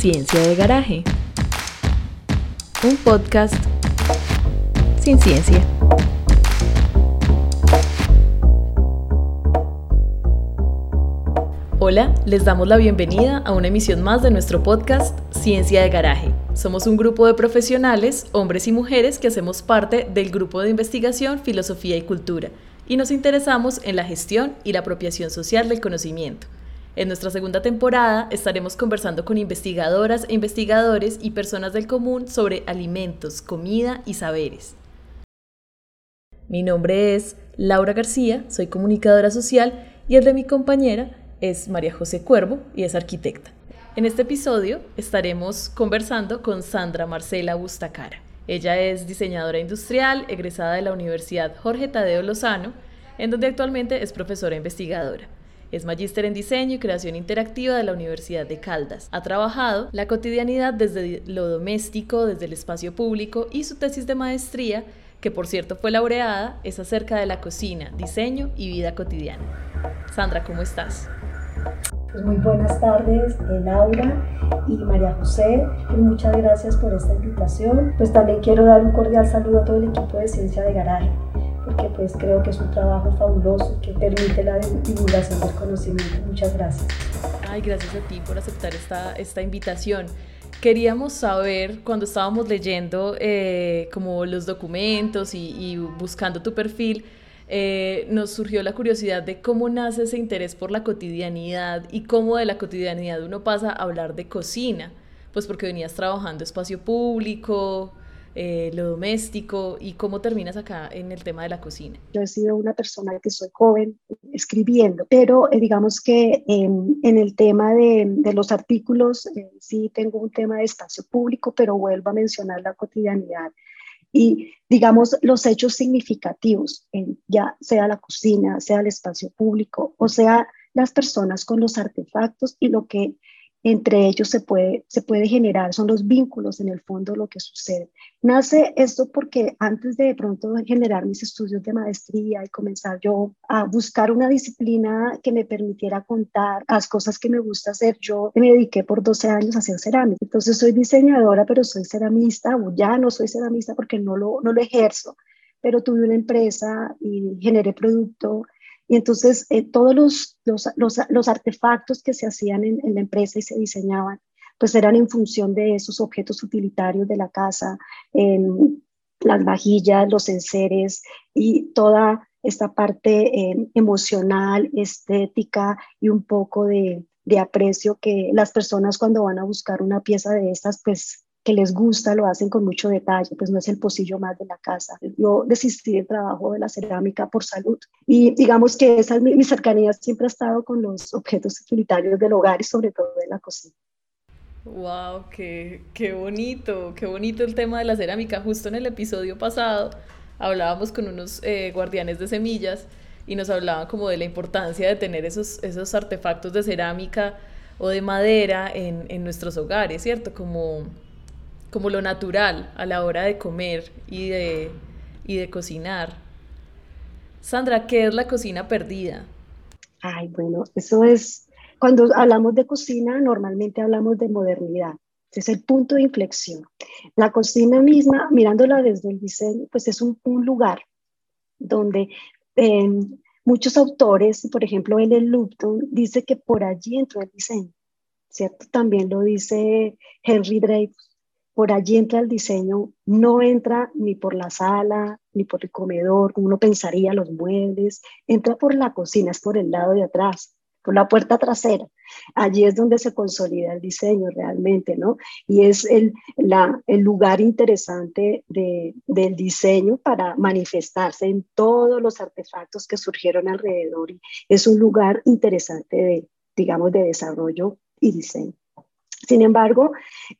Ciencia de Garaje. Un podcast sin ciencia. Hola, les damos la bienvenida a una emisión más de nuestro podcast Ciencia de Garaje. Somos un grupo de profesionales, hombres y mujeres, que hacemos parte del grupo de investigación Filosofía y Cultura y nos interesamos en la gestión y la apropiación social del conocimiento. En nuestra segunda temporada estaremos conversando con investigadoras e investigadores y personas del común sobre alimentos, comida y saberes. Mi nombre es Laura García, soy comunicadora social y el de mi compañera es María José Cuervo y es arquitecta. En este episodio estaremos conversando con Sandra Marcela Bustacara. Ella es diseñadora industrial, egresada de la Universidad Jorge Tadeo Lozano, en donde actualmente es profesora investigadora. Es magíster en diseño y creación interactiva de la Universidad de Caldas. Ha trabajado la cotidianidad desde lo doméstico, desde el espacio público y su tesis de maestría, que por cierto fue laureada, es acerca de la cocina, diseño y vida cotidiana. Sandra, ¿cómo estás? Pues muy buenas tardes, eh, Laura y María José. muchas gracias por esta invitación. Pues también quiero dar un cordial saludo a todo el equipo de Ciencia de Garaje, porque pues creo que es un trabajo fabuloso que permite la divulgación del conocimiento. Muchas gracias. Ay, gracias a ti por aceptar esta, esta invitación. Queríamos saber, cuando estábamos leyendo eh, como los documentos y, y buscando tu perfil, eh, nos surgió la curiosidad de cómo nace ese interés por la cotidianidad y cómo de la cotidianidad uno pasa a hablar de cocina, pues porque venías trabajando espacio público, eh, lo doméstico y cómo terminas acá en el tema de la cocina. Yo he sido una persona que soy joven escribiendo, pero eh, digamos que en el tema de, de los artículos sí tengo un tema de espacio público, pero vuelvo a mencionar la cotidianidad y digamos los hechos significativos, ya sea la cocina, sea el espacio público, o sea las personas con los artefactos y lo que entre ellos se puede, se puede generar, son los vínculos en el fondo lo que sucede. Nace esto porque antes de, de pronto generar mis estudios de maestría y comenzar yo a buscar una disciplina que me permitiera contar las cosas que me gusta hacer, yo me dediqué por 12 años a hacer cerámica. Entonces soy diseñadora, pero soy ceramista, o ya no soy ceramista porque no lo, no lo ejerzo, pero tuve una empresa y generé producto y entonces eh, todos los, los, los, artefactos que se hacían en, la empresa y se diseñaban, pues eran en función de esos objetos utilitarios de la casa, las vajillas, los enseres y toda esta parte eh, emocional, estética y un poco de, de aprecio que las personas cuando van a buscar una pieza de estas, pues que les gusta, lo hacen con mucho detalle, pues no es el pocillo más de la casa. Yo desistí del trabajo de la cerámica por salud y digamos que esa es mi, cercanía siempre ha estado con los objetos utilitarios del hogar y sobre todo de la cocina. Wow, qué, qué bonito, qué bonito el tema de la cerámica. Justo en el episodio pasado hablábamos con unos eh, guardianes de semillas y nos hablaban como de la importancia de tener esos, esos artefactos de cerámica o de madera en, en nuestros hogares, ¿cierto? Como como lo natural a la hora de comer y de, y de cocinar. Sandra, ¿qué es la cocina perdida? Ay, bueno, eso es, cuando hablamos de cocina, normalmente hablamos de modernidad. Es el punto de inflexión. La cocina misma, mirándola desde el diseño, pues es un, lugar donde em, muchos autores, por ejemplo, L. Lupton, dice que por allí entró el diseño, ¿cierto? También lo dice Henry Dreyfus por allí entra el diseño, no entra ni por la sala, ni por el comedor, como uno pensaría, los muebles, entra por la cocina, es por el lado de atrás, por la puerta trasera. Allí es donde se consolida el diseño realmente, ¿no? Y es el, lugar interesante de, del diseño para manifestarse en todos los artefactos que surgieron alrededor. Y es un lugar interesante de, digamos, de desarrollo y diseño. Sin embargo,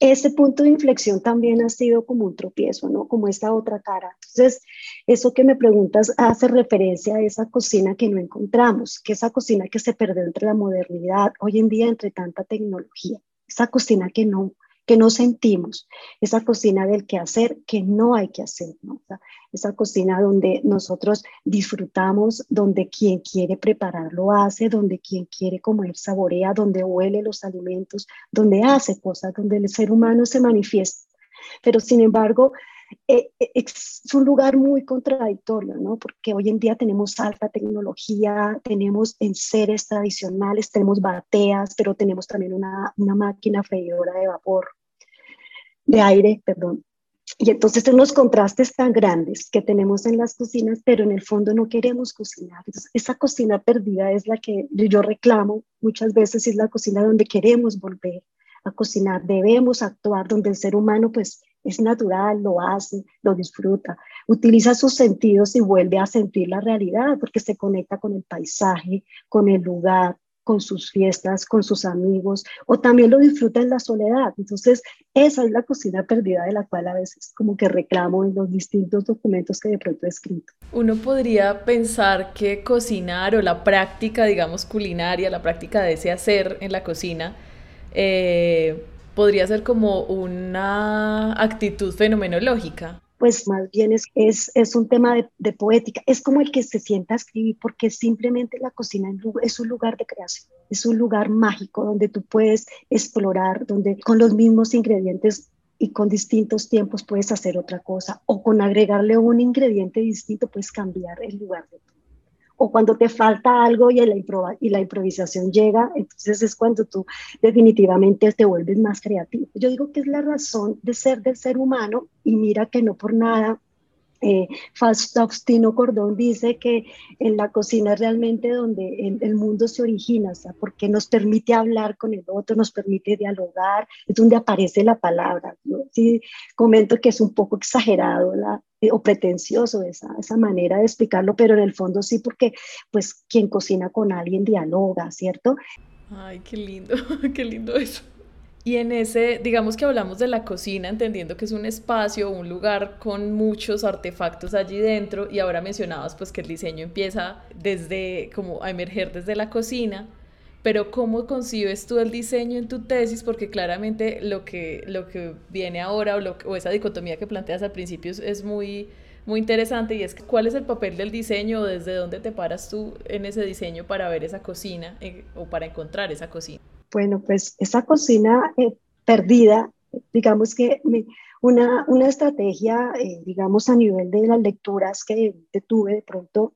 ese punto de inflexión también ha sido como un tropiezo, ¿no? Como esta otra cara. Entonces, eso que me preguntas hace referencia a esa cocina que no encontramos, que esa cocina que se perdió entre la modernidad, hoy en día entre tanta tecnología, esa cocina que no, que no sentimos, esa cocina del que hacer que no hay que hacer, esa cocina donde nosotros disfrutamos, donde quien quiere preparar lo hace, donde quien quiere comer saborea, donde huele los alimentos, donde hace cosas, donde el ser humano se manifiesta. Pero sin embargo, eh, eh, es un lugar muy contradictorio, ¿no? Porque hoy en día tenemos alta tecnología, tenemos enseres tradicionales, tenemos bateas, pero tenemos también una, una máquina freidora de vapor, de aire, perdón. Y entonces son unos contrastes tan grandes que tenemos en las cocinas, pero en el fondo no queremos cocinar. esa cocina perdida es la que yo reclamo muchas veces, es la cocina donde queremos volver a cocinar, debemos actuar, donde el ser humano pues es natural, lo hace, lo disfruta, utiliza sus sentidos y vuelve a sentir la realidad porque se conecta con el paisaje, con el lugar, con sus fiestas, con sus amigos, o también lo disfruta en la soledad. Entonces, esa es la cocina perdida de la cual a veces como que reclamo en los distintos documentos que de pronto he escrito. Uno podría pensar que cocinar o la práctica, digamos, culinaria, la práctica de ese hacer en la cocina, eh, podría ser como una actitud fenomenológica. Pues más bien es, es, es un tema de, poética, es como el que se sienta a escribir porque simplemente la cocina es un lugar de creación, es un lugar mágico donde tú puedes explorar, donde con los mismos ingredientes y con distintos tiempos puedes hacer otra cosa o con agregarle un ingrediente distinto puedes cambiar el lugar de o cuando te falta algo y la, y la improvisación llega, entonces es cuando tú definitivamente te vuelves más creativo. Yo digo que es la razón de ser del ser humano y mira que no por nada eh, Faustino Cordón dice que en la cocina es realmente donde el, mundo se origina, porque nos permite hablar con el otro, nos permite dialogar, es donde aparece la palabra. Yo sí comento que es un poco exagerado la, o pretencioso esa, esa manera de explicarlo, pero en el fondo sí, porque pues quien cocina con alguien dialoga, ¿cierto? Ay, qué lindo, qué lindo eso. Y en ese, digamos que hablamos de la cocina, entendiendo que es un espacio, un lugar con muchos artefactos allí dentro, y ahora mencionabas pues que el diseño empieza desde, como a emerger desde la cocina, pero ¿cómo concibes tú el diseño en tu tesis? Porque claramente lo que, lo que viene ahora o, lo, o esa dicotomía que planteas al principio es, muy, muy interesante y es cuál es el papel del diseño o desde dónde te paras tú en ese diseño para ver esa cocina eh, o para encontrar esa cocina. Bueno, pues esa cocina eh, perdida, digamos que una, una estrategia, eh, digamos, a nivel de las lecturas que, tuve de pronto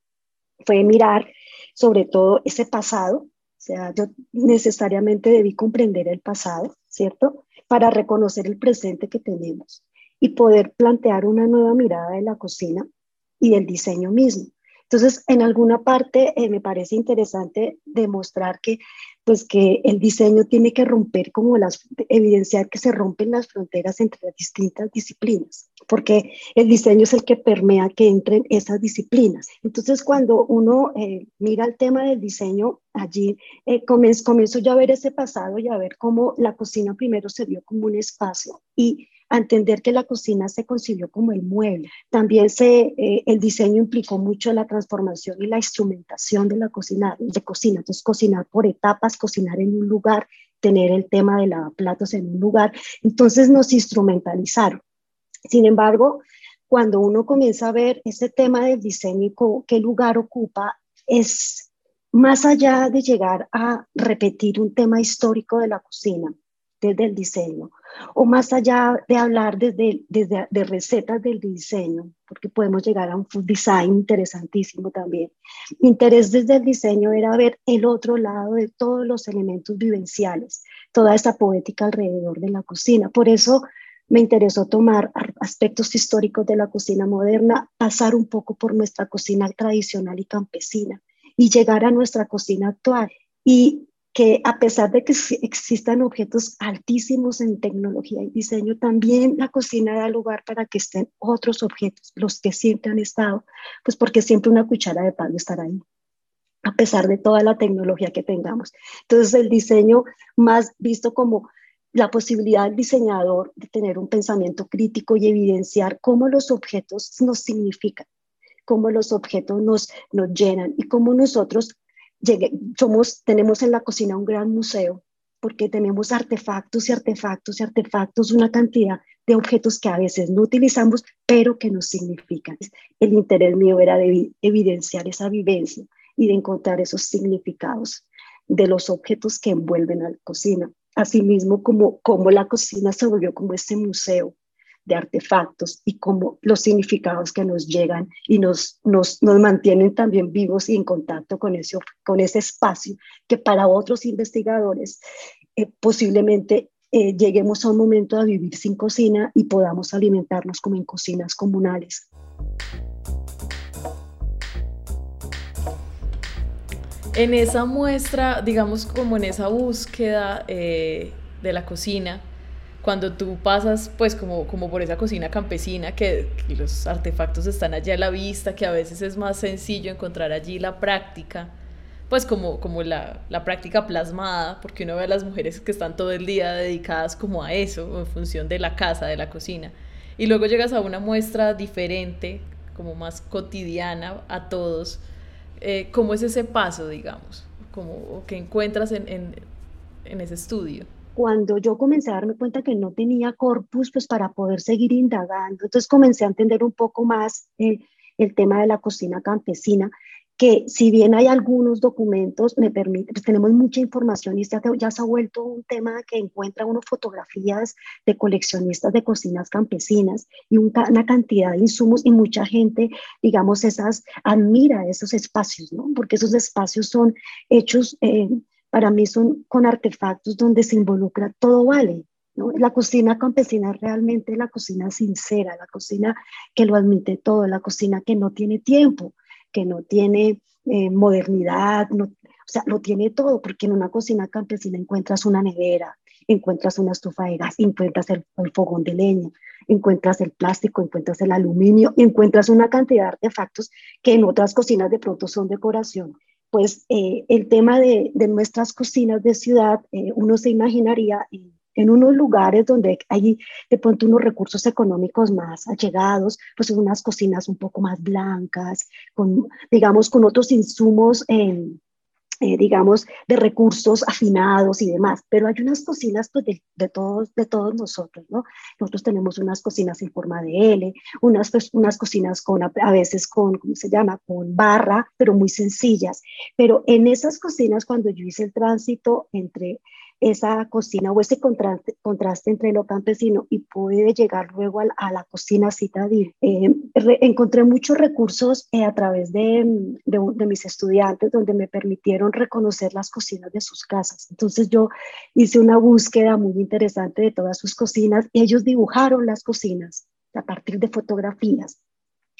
fue mirar sobre todo ese pasado, o sea, yo necesariamente debí comprender el pasado, ¿cierto? Para reconocer el presente que tenemos y poder plantear una nueva mirada de la cocina y del diseño mismo. Entonces, en alguna parte eh, me parece interesante demostrar que pues que el diseño tiene que romper como las, evidenciar que se rompen las fronteras entre las distintas disciplinas, porque el diseño es el que permea que entren esas disciplinas. Entonces, cuando uno eh, mira el tema del diseño, allí eh, comienzo, comienzo a ver ese pasado y a ver cómo la cocina primero se vio como un espacio y a entender que la cocina se concibió como el mueble. También se, eh, el diseño implicó mucho la transformación y la instrumentación de la cocina, de cocina. Entonces, cocinar por etapas, cocinar en un lugar, tener el tema de platos en un lugar. Entonces, nos instrumentalizaron. Sin embargo, cuando uno comienza a ver ese tema del diseño y qué lugar ocupa, es más allá de llegar a repetir un tema histórico de la cocina, desde el diseño, o más allá de hablar desde, desde de recetas del diseño, porque podemos llegar a un food design interesantísimo también. Mi interés desde el diseño era ver el otro lado de todos los elementos vivenciales, toda esa poética alrededor de la cocina. Por eso me interesó tomar aspectos históricos de la cocina moderna, pasar un poco por nuestra cocina tradicional y campesina y llegar a nuestra cocina actual. Y que a pesar de que existan objetos altísimos en tecnología y diseño, también la cocina da lugar para que estén otros objetos, los que siempre han estado, pues porque siempre una cuchara de pan estará ahí, a pesar de toda la tecnología que tengamos. Entonces el diseño más visto como la posibilidad del diseñador de tener un pensamiento crítico y evidenciar cómo los objetos nos significan, cómo los objetos nos, nos llenan y cómo nosotros somos, tenemos en la cocina un gran museo porque tenemos artefactos y artefactos y artefactos, una cantidad de objetos que a veces no utilizamos, pero que nos significan. El interés mío era de evidenciar esa vivencia y de encontrar esos significados de los objetos que envuelven a la cocina. Asimismo, como, como la cocina se volvió como ese museo de artefactos y como los significados que nos llegan y nos, nos, nos mantienen también vivos y en contacto con ese, con ese espacio que para otros investigadores eh, posiblemente eh, lleguemos a un momento a vivir sin cocina y podamos alimentarnos como en cocinas comunales. En esa muestra, digamos como en esa búsqueda eh, de la cocina, cuando tú pasas pues como, como por esa cocina campesina, que, los artefactos están allí a la vista, que a veces es más sencillo encontrar allí la práctica, pues como, como la, la, práctica plasmada, porque uno ve a las mujeres que están todo el día dedicadas como a eso, en función de la casa, de la cocina, y luego llegas a una muestra diferente, como más cotidiana a todos, eh, ¿cómo es ese paso, digamos? Como, ¿Qué encuentras en, en, en ese estudio? Cuando yo comencé a darme cuenta que no tenía corpus, pues para poder seguir indagando, entonces comencé a entender un poco más el, el tema de la cocina campesina, que si bien hay algunos documentos, me permite, pues tenemos mucha información y ya, ya se ha vuelto un tema que encuentra uno fotografías de coleccionistas de cocinas campesinas y una cantidad de insumos y mucha gente, digamos, esas admira esos espacios, ¿no? Porque esos espacios son hechos... Eh, para mí son con artefactos donde se involucra todo vale. La cocina campesina es realmente la cocina sincera, la cocina que lo admite todo, la cocina que no tiene tiempo, que no tiene eh, modernidad, no, o sea, lo tiene todo, porque en una cocina campesina encuentras una nevera, encuentras una estufa de gas, encuentras el, el, fogón de leña, encuentras el plástico, encuentras el aluminio, encuentras una cantidad de artefactos que en otras cocinas de pronto son decoración pues eh, el tema de, nuestras cocinas de ciudad, eh, uno se imaginaría en, unos lugares donde hay de pronto unos recursos económicos más allegados, pues unas cocinas un poco más blancas, con, digamos, con otros insumos. Eh, digamos, de recursos afinados y demás, pero hay unas cocinas pues, de, todos, de todos nosotros, ¿no? Nosotros tenemos unas cocinas en forma de L, unas, pues, unas cocinas con, a veces con, ¿cómo se llama?, con barra, pero muy sencillas. Pero en esas cocinas, cuando yo hice el tránsito entre esa cocina o ese contraste, contraste entre lo campesino y pude llegar luego a, la cocina citadil. Eh, encontré muchos recursos eh, a través de, de, mis estudiantes donde me permitieron reconocer las cocinas de sus casas. Entonces yo hice una búsqueda muy interesante de todas sus cocinas y ellos dibujaron las cocinas a partir de fotografías.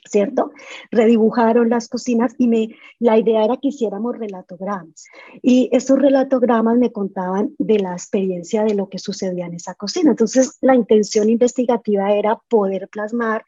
¿Cierto? Redibujaron las cocinas y me, la idea era que hiciéramos relatogramas. Y esos relatogramas me contaban de la experiencia de lo que sucedía en esa cocina. Entonces, la intención investigativa era poder plasmar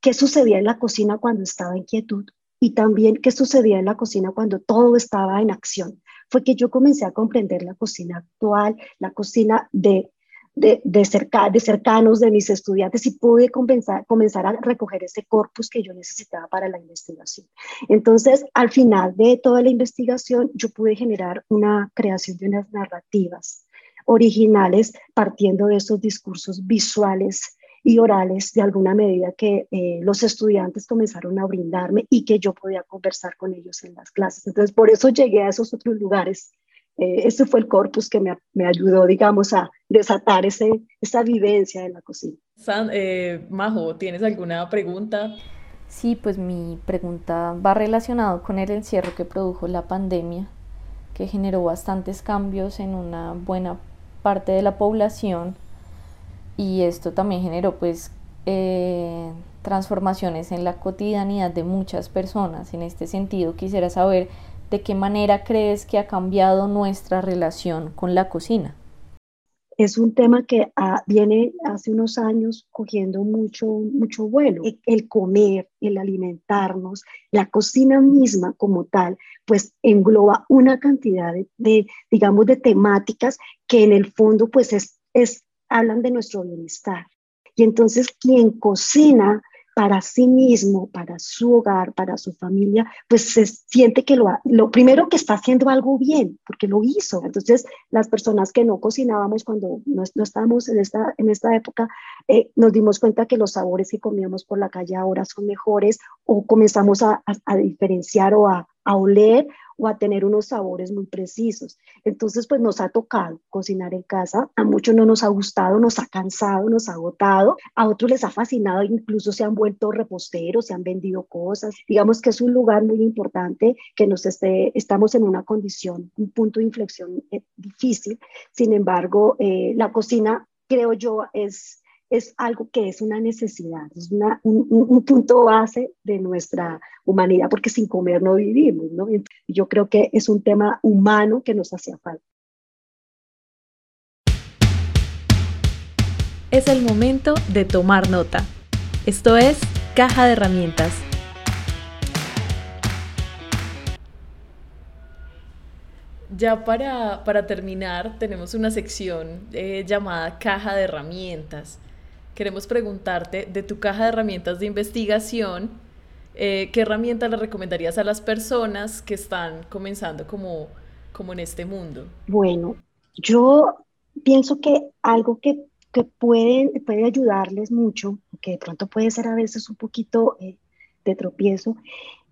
qué sucedía en la cocina cuando estaba en quietud y también qué sucedía en la cocina cuando todo estaba en acción. Fue que yo comencé a comprender la cocina actual, la cocina de de, de, cerca, de cercanos de mis estudiantes y pude comenzar, comenzar a recoger ese corpus que yo necesitaba para la investigación. Entonces, al final de toda la investigación, yo pude generar una creación de unas narrativas originales partiendo de esos discursos visuales y orales de alguna medida que eh, los estudiantes comenzaron a brindarme y que yo podía conversar con ellos en las clases. Entonces, por eso llegué a esos otros lugares eh, ese fue el corpus que me, me, ayudó, digamos, a desatar ese, esa vivencia en la cocina. San, eh, Majo, ¿tienes alguna pregunta? Sí, pues mi pregunta va relacionado con el encierro que produjo la pandemia, que generó bastantes cambios en una buena parte de la población y esto también generó pues eh, transformaciones en la cotidianidad de muchas personas. En este sentido, quisiera saber ¿de qué manera crees que ha cambiado nuestra relación con la cocina? Es un tema que ah, viene hace unos años cogiendo mucho, mucho vuelo. El, comer, el alimentarnos, la cocina misma como tal, pues engloba una cantidad de, digamos, de temáticas que en el fondo, pues es, es, hablan de nuestro bienestar. Y entonces quien cocina para sí mismo, para su hogar, para su familia, pues se siente que lo, lo primero que está haciendo algo bien, porque lo hizo. Entonces, las personas que no cocinábamos cuando no, estábamos en esta, en esta época, eh, nos dimos cuenta que los sabores que comíamos por la calle ahora son mejores o comenzamos a, a diferenciar o a, a oler o a tener unos sabores muy precisos. Entonces, pues nos ha tocado cocinar en casa. A muchos no nos ha gustado, nos ha cansado, nos ha agotado. A otros les ha fascinado, incluso se han vuelto reposteros, se han vendido cosas. Digamos que es un lugar muy importante que nos esté, estamos en una condición, un punto de inflexión eh, difícil. Sin embargo, eh, la cocina, creo yo, es es algo que es una necesidad, es una, un, punto base de nuestra humanidad, porque sin comer no vivimos, ¿no? Yo creo que es un tema humano que nos hacía falta. Es el momento de tomar nota. Esto es Caja de Herramientas. Ya para, para terminar, tenemos una sección eh, llamada Caja de Herramientas queremos preguntarte de tu caja de herramientas de investigación, eh, ¿qué herramientas le recomendarías a las personas que están comenzando como, como en este mundo? Bueno, yo pienso que algo que, que puede, puede ayudarles mucho, que de pronto puede ser a veces un poquito eh, de tropiezo,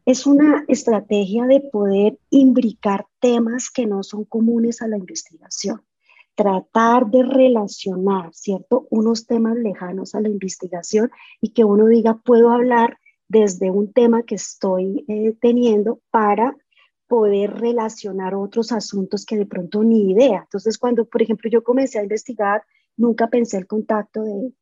es una estrategia de poder imbricar temas que no son comunes a la investigación tratar de relacionar, ¿cierto? Unos temas lejanos a la investigación y que uno diga, puedo hablar desde un tema que estoy eh, teniendo para poder relacionar otros asuntos que de pronto ni idea. Entonces, cuando, por ejemplo, yo comencé a investigar, nunca pensé el contacto de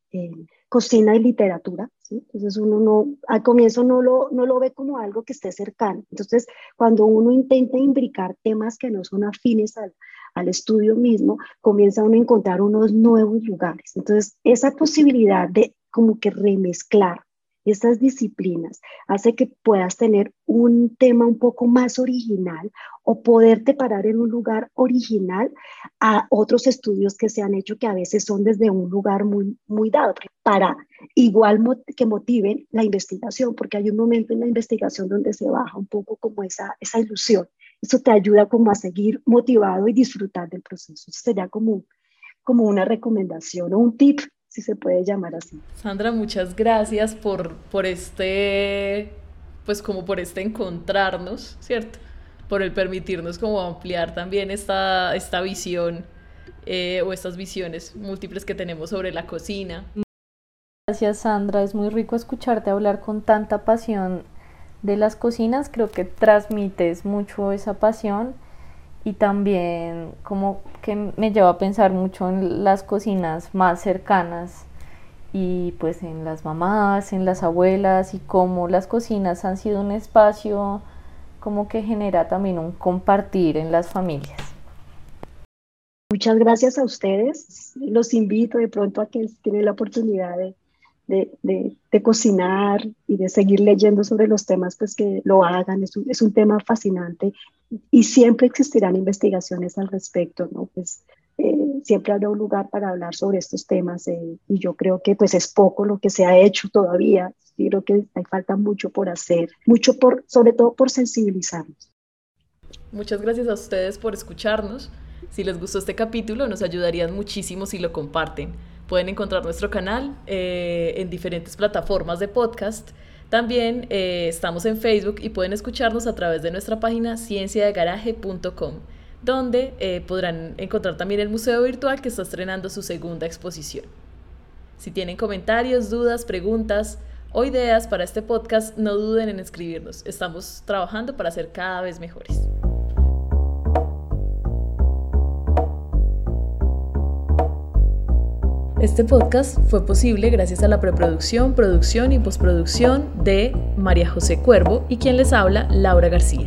cocina y literatura, ¿sí? Entonces uno no, al comienzo no lo, no lo ve como algo que esté cercano. Entonces, cuando uno intenta imbricar temas que no son afines al, al estudio mismo, comienza uno a encontrar unos nuevos lugares. Entonces, esa posibilidad de como que remezclar estas disciplinas hace que puedas tener un tema un poco más original o poderte parar en un lugar original a otros estudios que se han hecho que a veces son desde un lugar muy, muy dado, para igual que motiven la investigación, porque hay un momento en la investigación donde se baja un poco como esa, esa ilusión eso te ayuda como a seguir motivado y disfrutar del proceso. Eso sería como, como una recomendación o un tip, si se puede llamar así. Sandra, muchas gracias por, por este, pues como por este encontrarnos, ¿cierto? Por el permitirnos como ampliar también esta, esta visión eh, o estas visiones múltiples que tenemos sobre la cocina. Gracias Sandra, es muy rico escucharte hablar con tanta pasión de las cocinas, creo que transmites mucho esa pasión y también como que me lleva a pensar mucho en las cocinas más cercanas y pues en las mamás, en las abuelas y cómo las cocinas han sido un espacio como que genera también un compartir en las familias. Muchas gracias a ustedes. Los invito de pronto a que tienen la oportunidad de de, cocinar y de seguir leyendo sobre los temas, pues que lo hagan. Es un, es un tema fascinante y siempre existirán investigaciones al respecto, ¿no? Pues eh, siempre habrá un lugar para hablar sobre estos temas eh, y yo creo que pues es poco lo que se ha hecho todavía. Yo creo que hay falta mucho por hacer, mucho por, sobre todo por sensibilizarnos. Muchas gracias a ustedes por escucharnos. Si les gustó este capítulo, nos ayudarían muchísimo si lo comparten. Pueden encontrar nuestro canal eh, en diferentes plataformas de podcast. También eh, estamos en Facebook y pueden escucharnos a través de nuestra página cienciadegaraje.com, donde eh, podrán encontrar también el museo virtual que está estrenando su segunda exposición. Si tienen comentarios, dudas, preguntas o ideas para este podcast, no duden en escribirnos. Estamos trabajando para ser cada vez mejores. Este podcast fue posible gracias a la preproducción, producción y postproducción de María José Cuervo y quien les habla, Laura García.